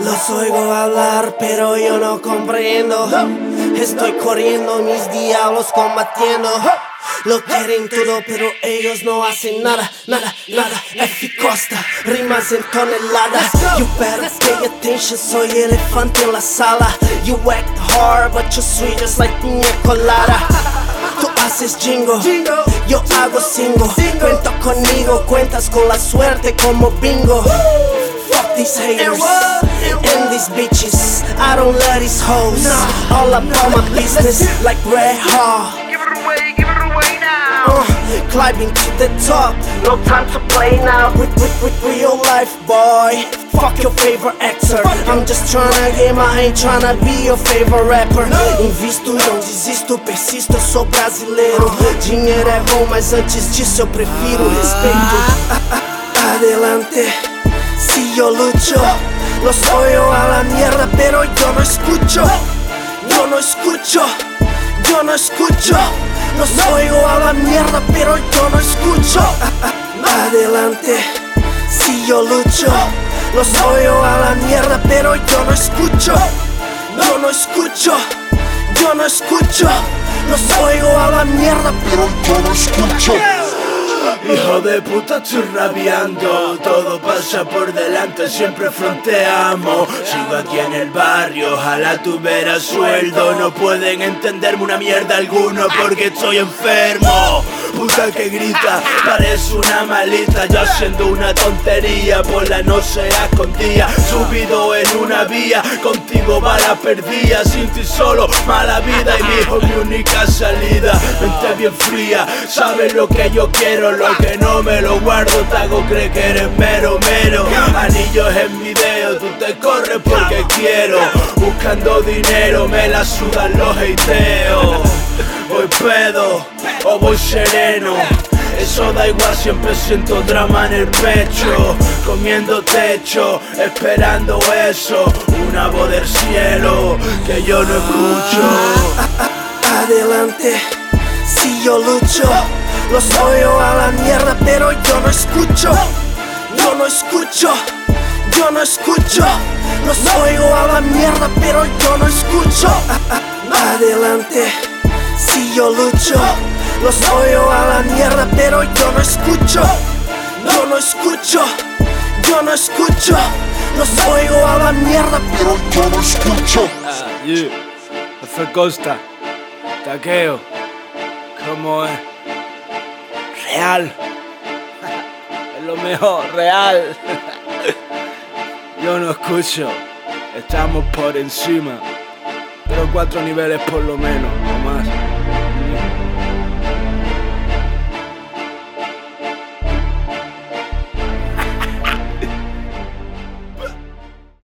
Los oigo hablar, pero yo no comprendo. Estoy corriendo mis diablos combatiendo. Lo quieren todo, pero ellos no hacen nada, nada, nada. Eficosta, rimas en toneladas. You better pay attention, soy elefante en la sala. You act hard, but you're sweet just like piña colada. Tú haces jingo, yo hago singo. Cuenta conmigo, cuentas con la suerte como bingo. Fuck these haters and these bitches. I don't let these hoes. All about my business like red hot. Climbing to the top. No time to play now. With, with, with real life, boy. Fuck your favorite actor. I'm just tryna get my, ain't tryna be your favorite rapper. Invisto, não desisto, persisto, eu sou brasileiro. Dinheiro é bom, mas antes disso eu prefiro respeito. Ah, ah, Adelante, si yo lucho. Los oigo a la mierda, pero yo no escucho. Yo no escucho, yo no escucho. Los oigo a la mierda, pero yo no escucho. Adelante, si yo lucho. Los oigo a la mierda, pero yo no escucho. Yo no escucho, yo no escucho. Los oigo a la mierda, pero yo no escucho. Hijo de puta, estoy rabiando. Todo pasa por delante, siempre fronteamos. Sigo aquí en el barrio, ojalá tuviera sueldo. No pueden entenderme una mierda alguno porque estoy enfermo. Puta que grita, parece una malita. Yo haciendo una tontería, por la no se escondía. Subido en una vía, contigo bala perdida. Sin ti solo, mala vida. Y mi mi única salida. Mente bien fría, sabes lo que yo quiero, lo que no me lo guardo. Te hago creer que eres mero, mero. Anillos en video, tú te corres porque quiero. Buscando dinero, me la sudan los hateos. Voy pedo o voy sereno. Eso da igual, siempre siento drama en el pecho. Comiendo techo, esperando eso. Una voz del cielo que yo no escucho. Adelante, si yo lucho, los oigo a la mierda, pero yo no escucho. Yo no escucho, yo no escucho. Los oigo a la mierda, pero yo no escucho. Adelante, si yo lucho, los oigo a la mierda, pero yo no escucho. Yo no escucho, yo no escucho. Los oigo a la mierda, pero yo no escucho. Ah, yeah. F Costa, taqueo, ¿cómo es? Real, es lo mejor, real. Yo no escucho, estamos por encima, pero cuatro niveles por lo menos, no más.